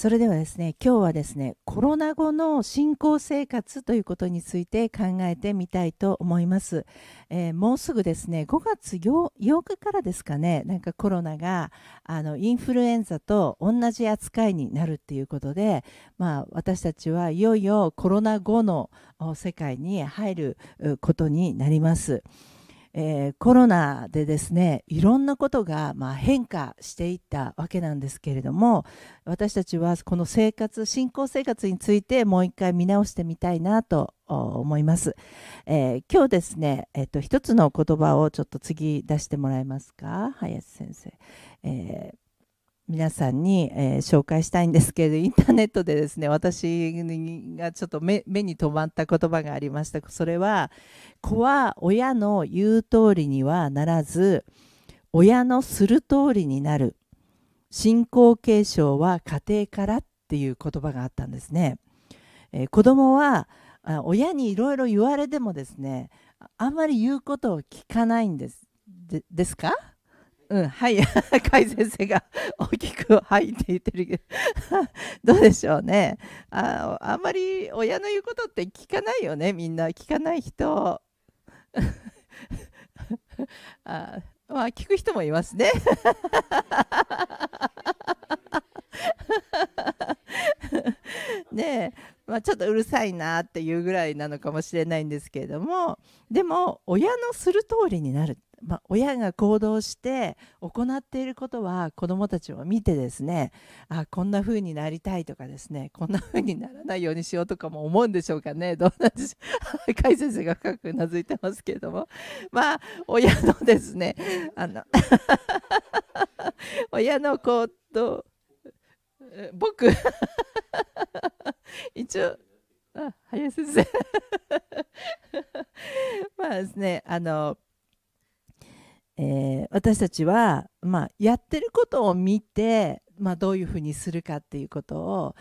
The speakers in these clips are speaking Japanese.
それではですね今日はですねコロナ後の信仰生活ということについて考えてみたいと思います、えー、もうすぐですね5月 8, 8日からですかねなんかコロナがあのインフルエンザと同じ扱いになるっていうことで、まあ、私たちはいよいよコロナ後の世界に入ることになります。えー、コロナでですねいろんなことがまあ変化していったわけなんですけれども私たちはこの生活信仰生活についてもう一回見直してみたいなと思います、えー、今日ですね、えー、と一つの言葉をちょっと次出してもらえますか？林先生、えー皆さんに、えー、紹介したいんですけれどインターネットでですね私がちょっと目に留まった言葉がありました。それは子は親の言う通りにはならず親のする通りになる。信仰継承は家庭からっていう言葉があったんですね、えー、子供は親にいろいろ言われてもですねあんまり言うことを聞かないんです。でですか？うん、はい、甲斐先生が大きく「はい」って言ってるけど。どうでしょうね。ああんまり親の言うことって聞かないよね。みんな聞かない人。あまあ聞く人もいますね。ねえ。まあ、ちょっとうるさいなっていうぐらいなのかもしれないんですけれどもでも親のする通りになる。まあ、親が行動して行っていることは子どもたちを見てですねあこんな風になりたいとかですねこんな風にならないようにしようとかも思うんでしょうかね。どうなんでしょう。甲斐先生が深くうなずいてますけれども。まあ親のですねあの 親の行動僕。一応あ林先生。まあですねあのえー、私たちは、まあ、やってることを見て、まあ、どういうふうにするかっていうことを、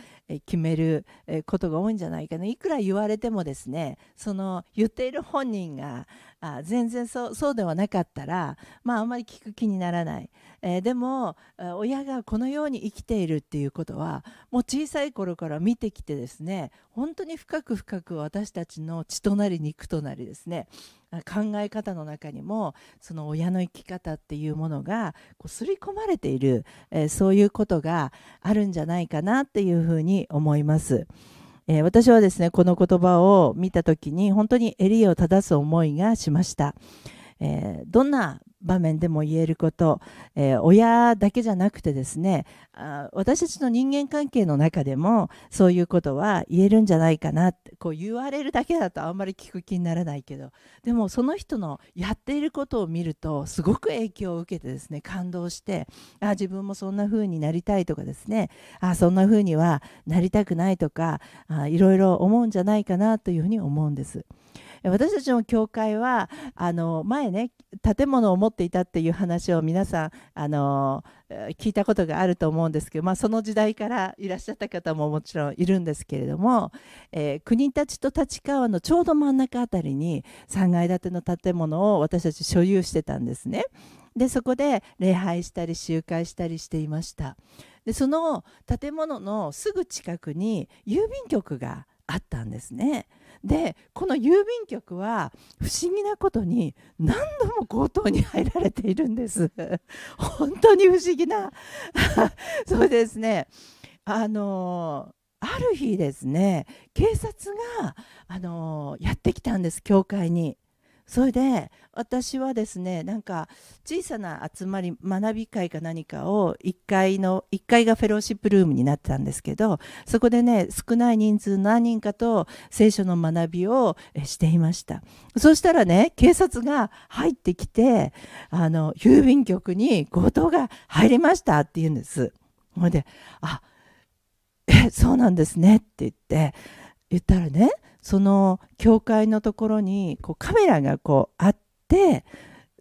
決める、ことが多いんじゃないかな。いくら言われてもですねその言っている本人があ全然そうそうではなかったら、まあ、あまり聞く気にならない、えー、でも親がこのように生きているっていうことはもう小さい頃から見てきてですね本当に深く深く私たちの血となり肉となりですね考え方の中にもその親の生き方っていうものがこう刷り込まれている、えー、そういうことがあるんじゃないかなっていうふうに思います。えー、私はですねこの言葉を見た時に本当に襟を正す思いがしました。えー、どんな場面でも言えること、えー、親だけじゃなくてですねあ私たちの人間関係の中でもそういうことは言えるんじゃないかなってこう言われるだけだとあんまり聞く気にならないけどでもその人のやっていることを見るとすごく影響を受けてですね感動してあ自分もそんな風になりたいとかですねあそんな風にはなりたくないとかあいろいろ思うんじゃないかなというふうに思うんです。私たちの教会はあの前ね建物を持っていたっていう話を皆さんあの聞いたことがあると思うんですけど、まあ、その時代からいらっしゃった方ももちろんいるんですけれども、えー、国立と立川のちょうど真ん中あたりに3階建ての建物を私たち所有してたんですね。でそこで礼拝したり集会したりしていましたでその建物のすぐ近くに郵便局があったんですねでこの郵便局は不思議なことに何度も強盗に入られているんです。本当に不思議な。そうですね。あのある日ですね警察があのやってきたんです教会に。それで私はですねなんか小さな集まり学び会か何かを1階の1階がフェローシップルームになってたんですけどそこでね少ない人数何人かと聖書の学びをしていました。そしたらね警察が入ってきてあの郵便局に強盗が入りましたって言うんです。ほいで「あえそうなんですね」って言って言ったらねその教会のところにこうカメラがこうあって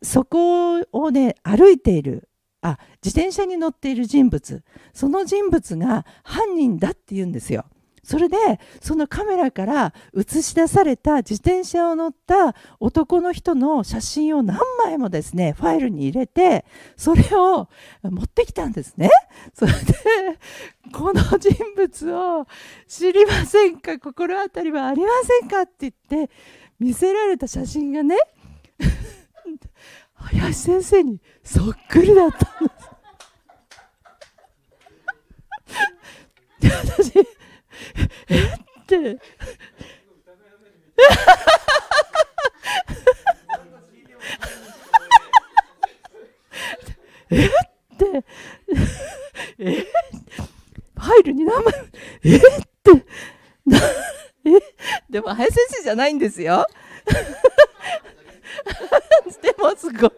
そこをね歩いているあ自転車に乗っている人物その人物が犯人だって言うんですよ。それでそのカメラから映し出された自転車を乗った男の人の写真を何枚もですねファイルに入れてそれを持ってきたんですね。それでこの人物を知りませんか？心当たりはありませんか？って言って見せられた写真がね 林先生にそっくりだったんです。私えってえってえファイルに名前えってえでも林先生じゃないんですよでもすごく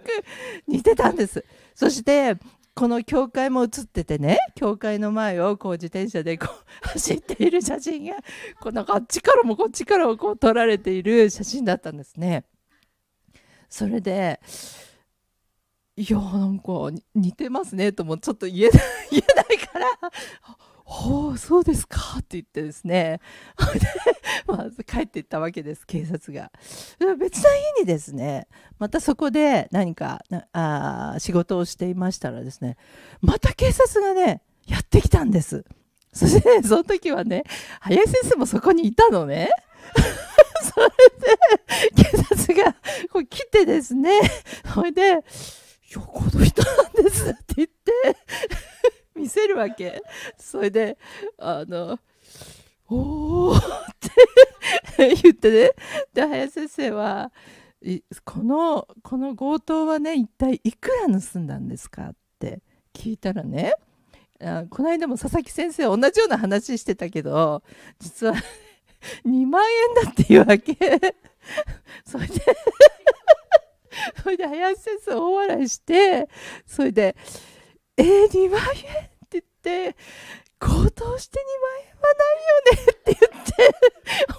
似てたんですそしてこの教会も写っててね教会の前をこう自転車でこう 走っている写真がこうなんかあっちからもこっちからもこう撮られている写真だったんですね。それでいやなんか似てますねともちょっと言えない 言えないからほうそうですかって言ってですね。まず帰っていったわけです警察が。別な日にですねまたそこで何かあ仕事をしていましたらですねまた警察がねやってきたんです。そして、ね、その時はね林先生もそこにいたのね？それで警察がこう来てですね。それで「いやこの人なんです」って言って。見せるわけ。それであの「おお」って言ってね。で林先生はこのこの強盗はね一体いくら盗んだんですかって聞いたらねあこの間も佐々木先生同じような話してたけど実は2万円だっていうわけ。それでそれで林先生大笑いしてそれで「えー、2万円って言って強盗して2万円はないよねって言って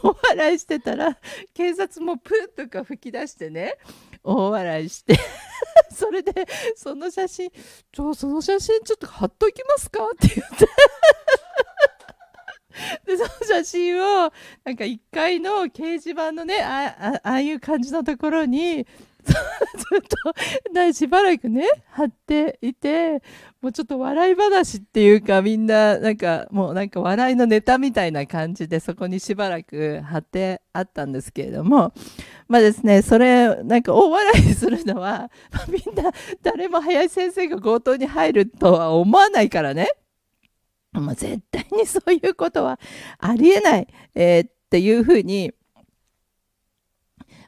お笑いしてたら警察もプーとか吹き出してね大笑いして それでその写真「ちょその写真ちょっと貼っときますか?」って言って でその写真をなんか1階の掲示板のねあああいう感じのところにずっとしばらくね。貼っていてもうちょっと笑い話っていうかみんななんかもうなんか笑いのネタみたいな感じでそこにしばらく貼ってあったんですけれども。まあですねそれなんか大笑いするのは、まあ、みんな誰も林先生が強盗に入るとは思わないからね、まあ、絶対にそういうことはありえない、えー、っていうふうに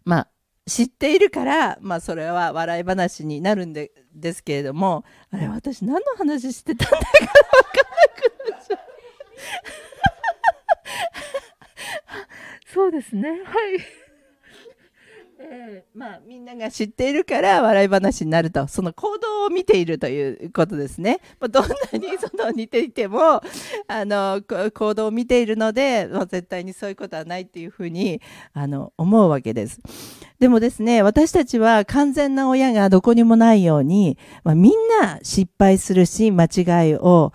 まあ知っているから、まあ、それは笑い話になるんでですけれどもあれ私何の話してたんだか分からなくなっちゃうそうですね。はい。えー、まあ、みんなが知っているから笑い話になると。その行動を見ているということですね、まあ、どんなにその似ていてもあの行動を見ているので、まあ、絶対にそういうことはないっていうふうにあの思うわけですでもですね私たちは完全な親がどこにもないように、まあ、みんな失敗するし間違いを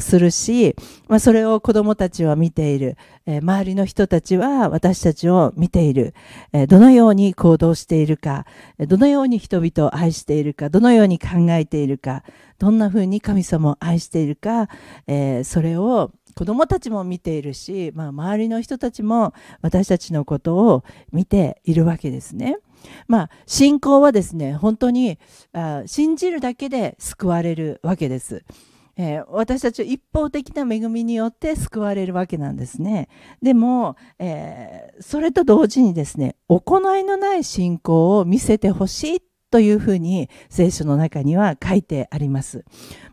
するし、まあ、それを子どもたちは見ている。え周りの人たちは私たちを見ている、えどのように行動しているか、どのように人々を愛しているか、どのように考えているか、どんな風に神様を愛しているか、えそれを子供たちも見ているし、まあ、周りの人たちも私たちのことを見ているわけですね。まあ、信仰はですね本当にあ信じるだけで救われるわけです。えー、私たちは一方的な恵みによって救われるわけなんですね。でも、えー、それと同時にですね、行いのない信仰を見せてほしいっというふうに聖書の中には書いてあります。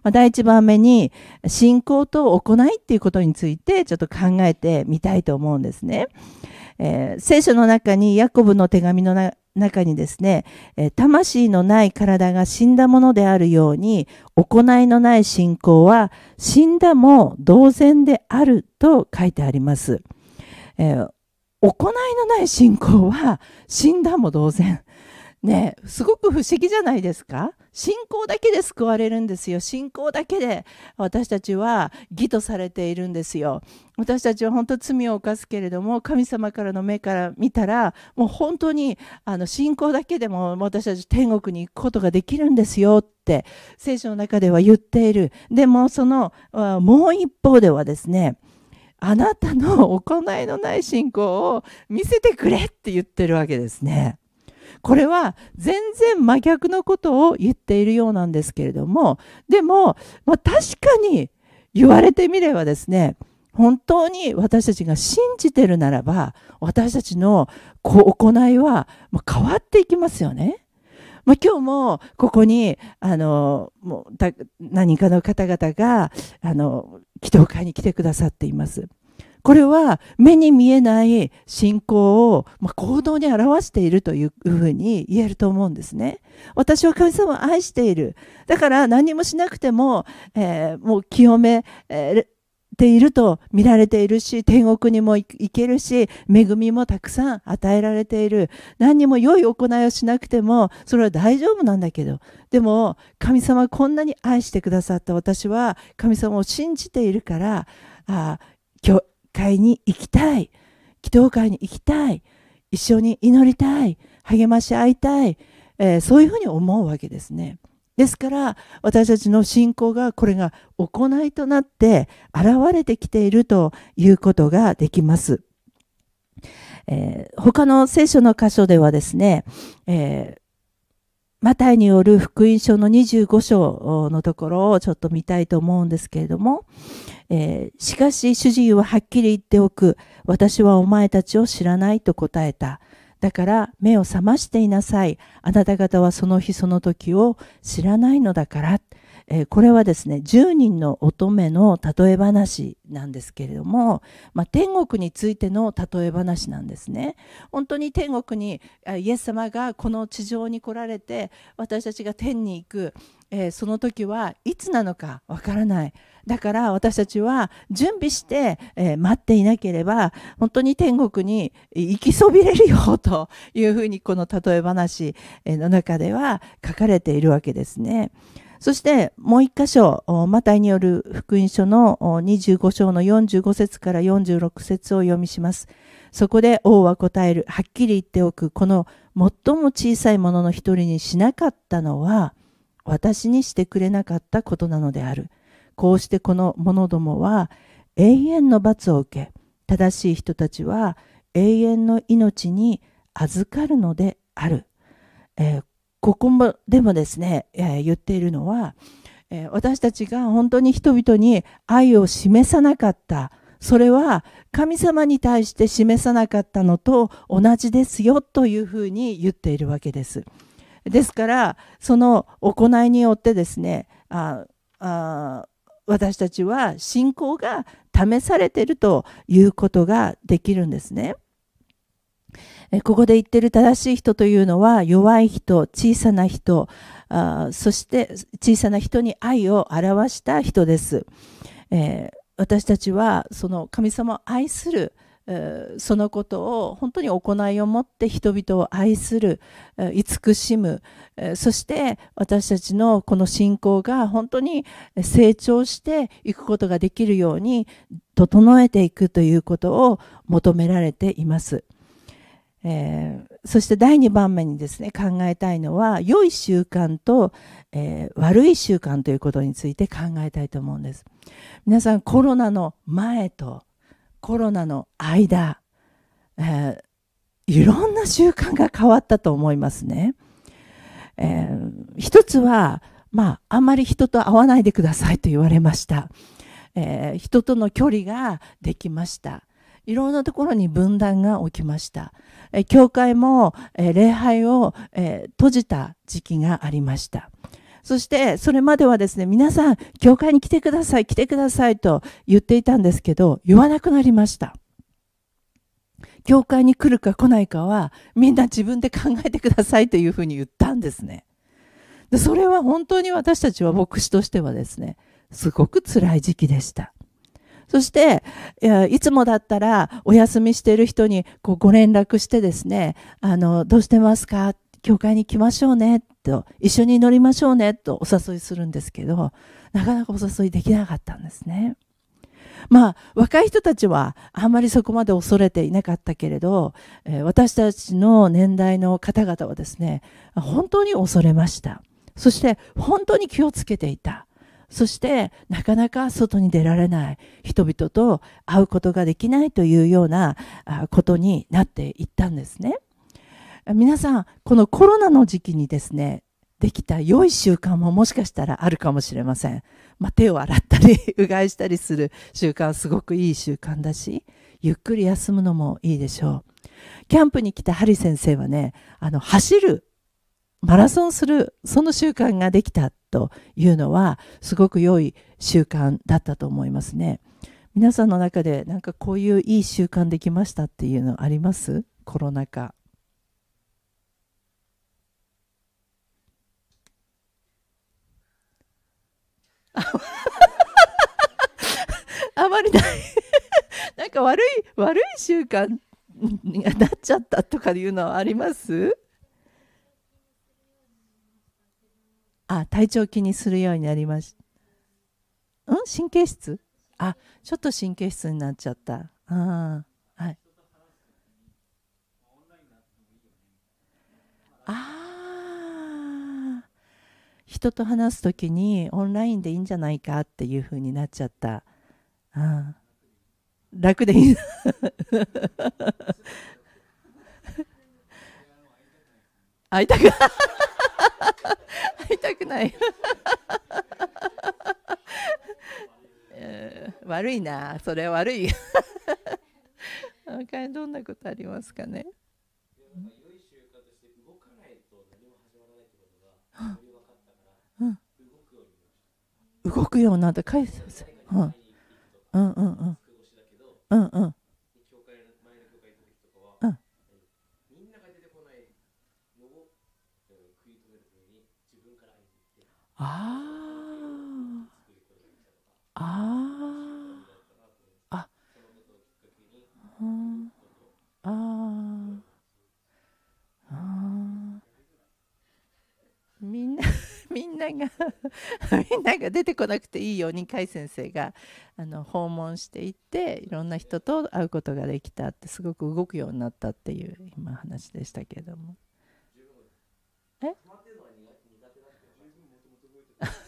まあ、第一番目に信仰と行いっていうことについてちょっと考えてみたいと思うんですね。えー、聖書の中にヤコブの手紙の中にですねえ、魂のない体が死んだものであるように、行いのない信仰は死んだも同然であると書いてあります。えー、行いのない信仰は死んだも同然。ね、すごく不思議じゃないですか？信仰だけで救われるんですよ。信仰だけで私たちは義とされているんですよ。私たちは本当罪を犯すけれども神様からの目から見たらもう本当にあの信仰だけでも私たち天国に行くことができるんですよって聖書の中では言っている。でもそのもう一方ではですねあなたの行いのない信仰を見せてくれって言ってるわけですね。これは全然真逆のことを言っているようなんですけれどもでも、まあ、確かに言われてみればですね本当に私たちが信じてるならば私たちの行いは変わっていきますよね。まあ、今日もここにあのもう何かの方々があの祈祷会に来てくださっています。これは目に見えない信仰を、まあ、行動に表しているというふうに言えると思うんですね。私は神様を愛している。だから何もしなくても、えー、もう清め、えーていると見られているし天国にも行けるし恵みもたくさん与えられている何にも良い行いをしなくてもそれは大丈夫なんだけどでも神様はこんなに愛してくださった私は神様を信じているからあ会に行きたい祈祷会に行きたい一緒に祈りたい励まし合いたい、えー、そういうふうに思うわけですね。ですから私たちの信仰がこれが行いとなって現れてきているということができます。えー、他の聖書の箇所ではですね、えー、マタイによる福音書の25章のところをちょっと見たいと思うんですけれども、えー、しかし主人ははっきり言っておく私はお前たちを知らないと答えた。だから目を覚ましていなさい。あなた方はその日その時を知らないのだから。えこれはですね10人の乙女の例え話なんですけれども、まあ、天国についての例え話なんですね本当に天国にイエス様がこの地上に来られて私たちが天に行く、えー、その時はいつなのかわからないだから私たちは準備して、えー、待っていなければ本当に天国に行きそびれるよというふうにこの例え話の中では書かれているわけですね。そしてもう一箇所、マタイによる福音書の25章の45節から46節を読みします。そこで王は答える。はっきり言っておく。この最も小さいものの一人にしなかったのは、私にしてくれなかったことなのである。こうしてこの者どもは永遠の罰を受け、正しい人たちは永遠の命に預かるのである。えー、ここもでもですね、えー、言っているのは、えー、私たちが本当に人々に愛を示さなかったそれは神様に対して示さなかったのと同じですよというふうに言っているわけです。ですからその行いによってですねああ私たちは信仰が試されているということができるんですね。ここで言ってる正しい人というのは弱い人小さな人あそして小さな人に愛を表した人です、え、私たちはその神様を愛するそのことを本当に行いを持って人々を愛する慈しむそして私たちのこの信仰が本当に成長していくことができるように整えていくということを求められています。えー、そして第2番目にですね考えたいのは良い習慣と、えー、悪い習慣ということについて考えたいと思うんです。皆さんコロナの前とコロナの間、えー、いろんな習慣が変わったと思いますね、えー、一つはまああんまり人と会わないでくださいと言われました、え、人との距離ができました。いろんなところに分断が起きました。え教会もえ礼拝をえ閉じた時期がありました。そしてそれまではですね皆さん教会に来てください来てくださいと言っていたんですけど言わなくなりました。教会に来るか来ないかはみんな自分で考えてくださいというふうに言ったんですね。でそれは本当に私たちは牧師としてはですねすごく辛い時期でした。そしていつもだったらお休みしている人にこうご連絡してですねあのどうしてますか？教会に来ましょうねと一緒に乗りましょうねとお誘いするんですけどなかなかお誘いできなかったんですね。まあ若い人たちはあんまりそこまで恐れていなかったけれど、えー、私たちの年代の方々はですね本当に恐れました。そして本当に気をつけていた。そしてなかなか外に出られない人々と会うことができないというようなことになっていったんですね。皆さんこのコロナの時期にですねできた良い習慣ももしかしたらあるかもしれません。まあ、手を洗ったり うがいしたりする習慣すごくいい習慣だしゆっくり休むのもいいでしょう。キャンプに来たハリ先生はねあの走るマラソンするその習慣ができたというのはすごく良い習慣だったと思いますね。皆さんの中でなんかこういういい習慣できましたっていうのあります？コロナ禍。あまりないなんか悪い悪い習慣になっちゃったとかいうのはありますあ体調気にするようになりましたん？神経質？あちょっと神経質になっちゃった。あはい。あ人と話す時にオンラインでいいんじゃないかっていうふうになっちゃった。あ楽でいい。会いたく会いたくない。悪いな。それは悪い。他 にどんなことありますかね？動くようになった返す、うん、うん。うん。うん。うん。うんああ。ああああみんな みんなが みんなが出てこなくていいように甲斐先生があの訪問していっていろんな人と会うことができたってすごく動くようになったっていう今話でしたけれども。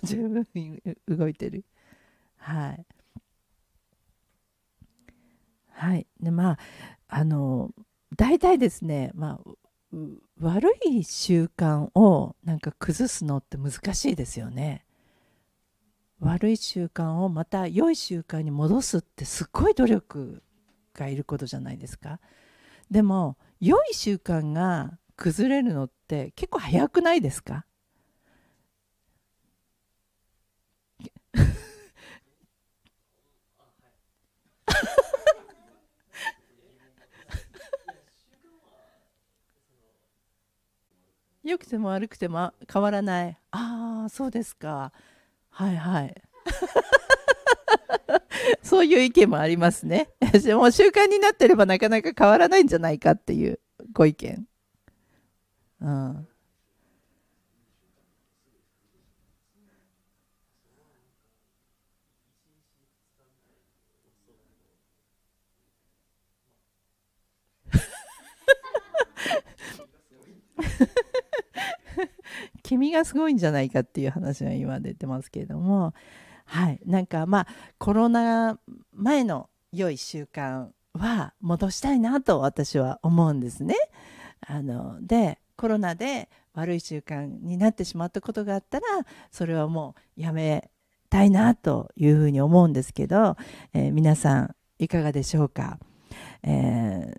十分動いてる。はい。はい。でまああの大体ですねまあ悪い習慣をなんか崩すのって難しいですよね。悪い習慣をまた良い習慣に戻すってすっごい努力がいることじゃないですか。でも良い習慣が崩れるのって結構早くないですか？良くても悪くても変わらない。ああそうですか。はいはい。そういう意見もありますね。もう習慣になってればなかなか変わらないんじゃないかっていうご意見。うん。君がすごいんじゃないかっていう話が今出てますけれども。はい。なんかまあコロナ前の良い習慣は戻したいなと私は思うんですね。あのでコロナで悪い習慣になってしまったことがあったらそれはもうやめたいなというふうに思うんですけど、えー、皆さんいかがでしょうか、えー、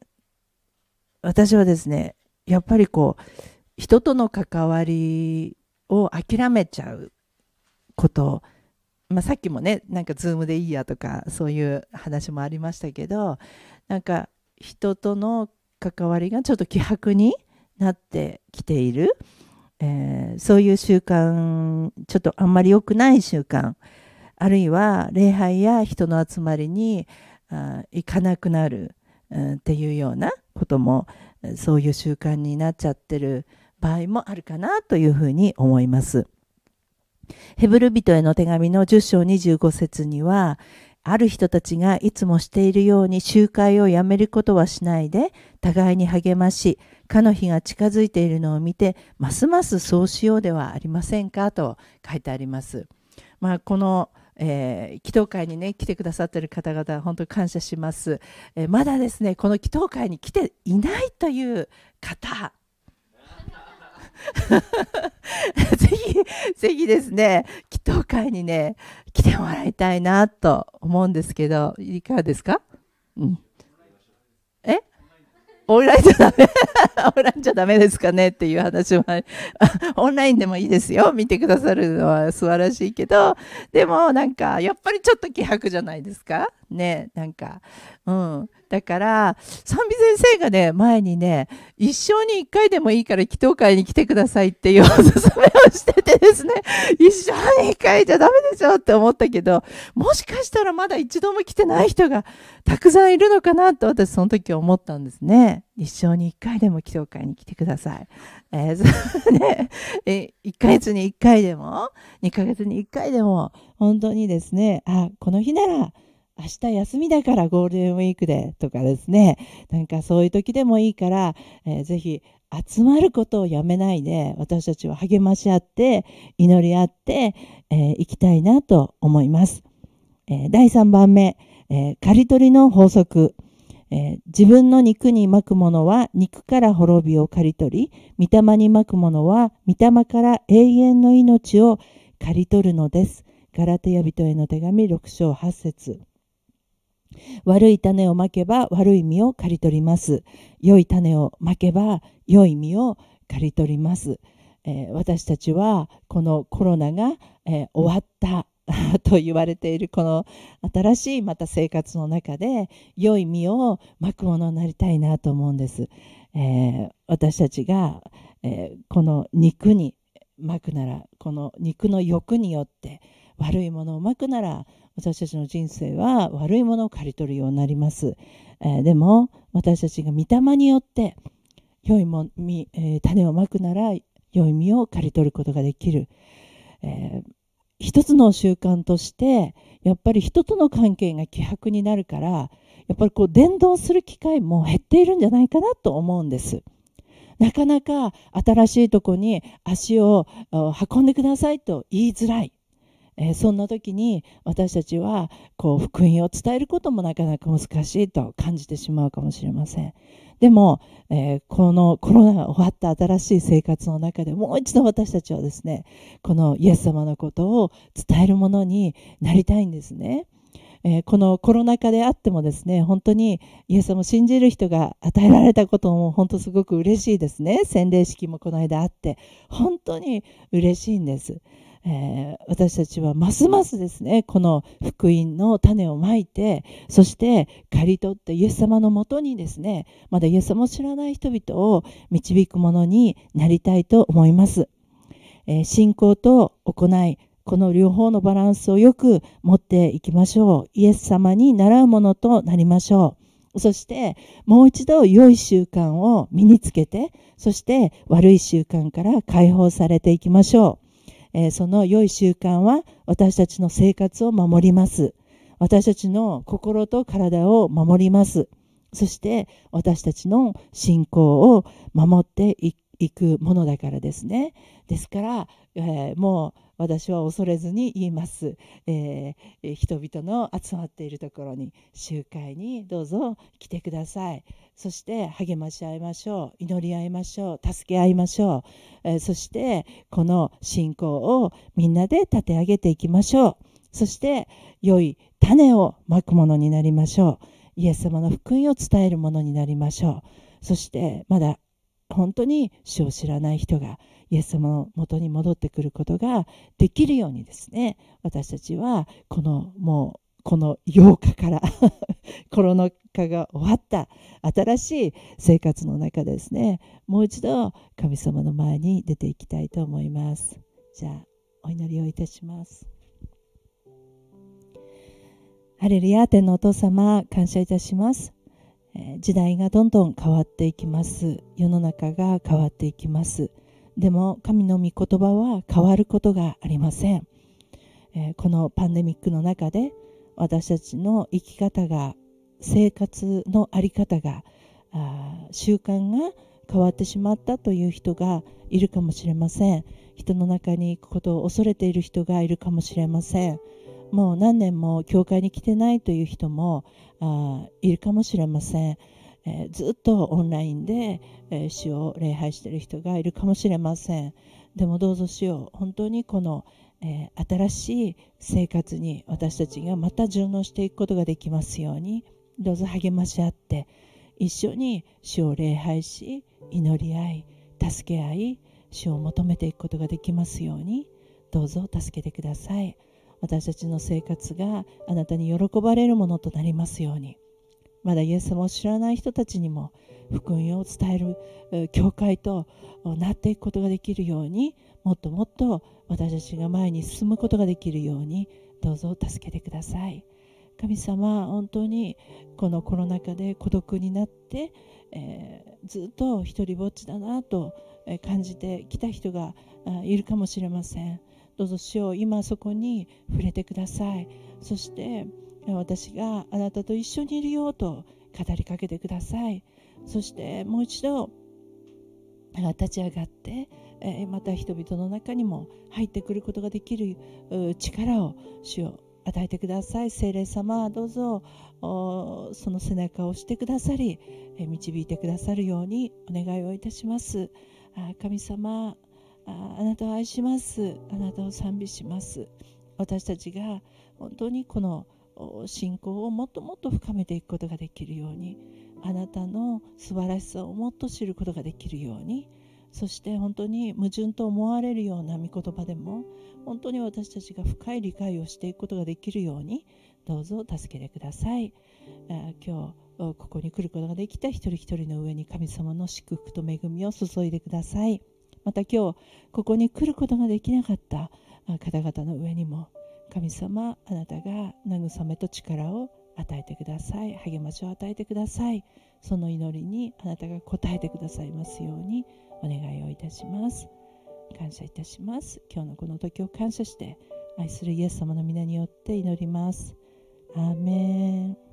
私はですねやっぱりこう人との関わりを諦めちゃうこと、まあ、さっきもねなんか Zoom でいいやとかそういう話もありましたけどなんか人との関わりがちょっと希薄になってきている、えー、そういう習慣ちょっとあんまり良くない習慣。あるいは礼拝や人の集まりにあ行かなくなる、うん、っていうようなこともそういう習慣になっちゃってる。場合もあるかなというふうに思います。ヘブル人への手紙の10章25節には、ある人たちがいつもしているように集会をやめることはしないで、互いに励まし、かの日が近づいているのを見て、ますますそうしようではありませんかと書いてあります。まあ、このえー、祈祷会にね来てくださっている方々本当に感謝します、えー、まだですねこの祈祷会に来ていないという方 ぜひぜひですね祈祷会にね来てもらいたいなと思うんですけどいかがですか、うん、え？オンラインじゃダメ？オンラインじゃダメですかねっていう話も オンラインでもいいですよ。見てくださるのは素晴らしいけど、でもなんか、やっぱりちょっと気迫じゃないですか？ね、なんか、うん。だから、賛美先生がね、前にね、一生に一回でもいいから祈祷会に来てくださいっていうおすすめをしててですね、一生に一回じゃダメでしょって思ったけど、もしかしたらまだ一度も来てない人がたくさんいるのかなと私その時思ったんですね。一生に一回でも祈祷会に来てください。えー、ね、え1ヶ月に1回でも、2ヶ月に1回でも、本当にですね、あ、この日なら、明日休みだからゴールデンウィークでとかですね、なんかそういう時でもいいから、えー、ぜひ集まることをやめないで、私たちは励まし合って、祈り合って、えー、きたいなと思います。えー、第3番目、えー、刈り取りの法則。えー、自分の肉に巻くものは肉から滅びを刈り取り、御霊に巻くものは御霊から永遠の命を刈り取るのです。ガラテヤ人への手紙6章8節悪い種をまけば悪い実を刈り取ります。良い種をまけば良い実を刈り取ります。えー、私たちはこのコロナが、えー、終わった と言われているこの新しいまた生活の中で良い実をまくものになりたいなと思うんです。えー、私たちが、えこの肉にまくならこの肉の欲によって悪いものをまくなら私たちの人生は悪いものを刈り取るようになります。えー、でも私たちが御霊によって良いもみ、えー、種をまくなら良い実を刈り取ることができる。えー、一つの習慣としてやっぱり人との関係が希薄になるからやっぱりこう伝道する機会も減っているんじゃないかなと思うんです。なかなか新しいとこに足を運んでくださいと言いづらい。えー、そんな時に私たちはこう福音を伝えることもなかなか難しいと感じてしまうかもしれません。でも、えー、このコロナが終わった新しい生活の中でもう一度私たちはですね、このイエス様のことを伝えるものになりたいんですね。えー、このコロナ禍であってもですね、本当にイエス様を信じる人が与えられたことも本当すごく嬉しいですね。洗礼式もこの間あって、本当に嬉しいんです。えー、私たちはますますですねこの福音の種をまいてそして刈り取ってイエス様のもとにですねまだイエス様を知らない人々を導くものになりたいと思います、えー、信仰と行いこの両方のバランスをよく持っていきましょう。イエス様に習うものとなりましょう。そしてもう一度良い習慣を身につけてそして悪い習慣から解放されていきましょう。えー、その良い習慣は私たちの生活を守ります。私たちの心と体を守ります。そして私たちの信仰を守っていくものだからですね。ですから、えー、もう私は恐れずに言います、えー、人々の集まっているところに集会にどうぞ来てください。そして励まし合いましょう。祈り合いましょう。助け合いましょう、えー、そしてこの信仰をみんなで立て上げていきましょう。そして良い種をまくものになりましょう。イエス様の福音を伝えるものになりましょう。そしてまだ本当に主を知らない人がイエス様のもとに戻ってくることができるようにですね私たちはこのもうこの8日から コロナ禍が終わった新しい生活の中ですねもう一度神様の前に出ていきたいと思います。じゃあお祈りをいたします。ハレルヤ天のお父様感謝いたします。時代がどんどん変わっていきます。世の中が変わっていきます。でも神の御言葉は変わることがありません、このパンデミックの中で私たちの生き方が生活の在り方が習慣が変わってしまったという人がいるかもしれません。人の中に行くことを恐れている人がいるかもしれません。もう何年も教会に来てないという人もあいるかもしれません、えー、ずっとオンラインで、えー、主を礼拝している人がいるかもしれません。でもどうぞ主よ本当にこの、えー、新しい生活に私たちがまた順応していくことができますようにどうぞ励まし合って一緒に主を礼拝し祈り合い助け合い主を求めていくことができますようにどうぞ助けてください。私たちの生活があなたに喜ばれるものとなりますように。まだイエス様を知らない人たちにも福音を伝える教会となっていくことができるようにもっともっと私たちが前に進むことができるようにどうぞ助けてください。神様本当にこのコロナ禍で孤独になって、えー、ずっと一りぼっちだなと感じてきた人がいるかもしれません。どうぞ主よ今そこに触れてください。そして私があなたと一緒にいるよと語りかけてください。そしてもう一度立ち上がってまた人々の中にも入ってくることができる力を主よ与えてください。聖霊様どうぞその背中を押してくださり導いてくださるようにお願いをいたします。神様ああなたを愛します。あなたを賛美します。私たちが本当にこの信仰をもっともっと深めていくことができるようにあなたの素晴らしさをもっと知ることができるようにそして本当に矛盾と思われるような御言葉でも本当に私たちが深い理解をしていくことができるようにどうぞ助けてください。あ今日ここに来ることができた一人一人の上に神様の祝福と恵みを注いでください。また今日ここに来ることができなかった方々の上にも神様あなたが慰めと力を与えてください。励ましを与えてください。その祈りにあなたが応えてくださいますようにお願いをいたします。感謝いたします。今日のこの時を感謝して愛するイエス様の皆によって祈ります。アーメン。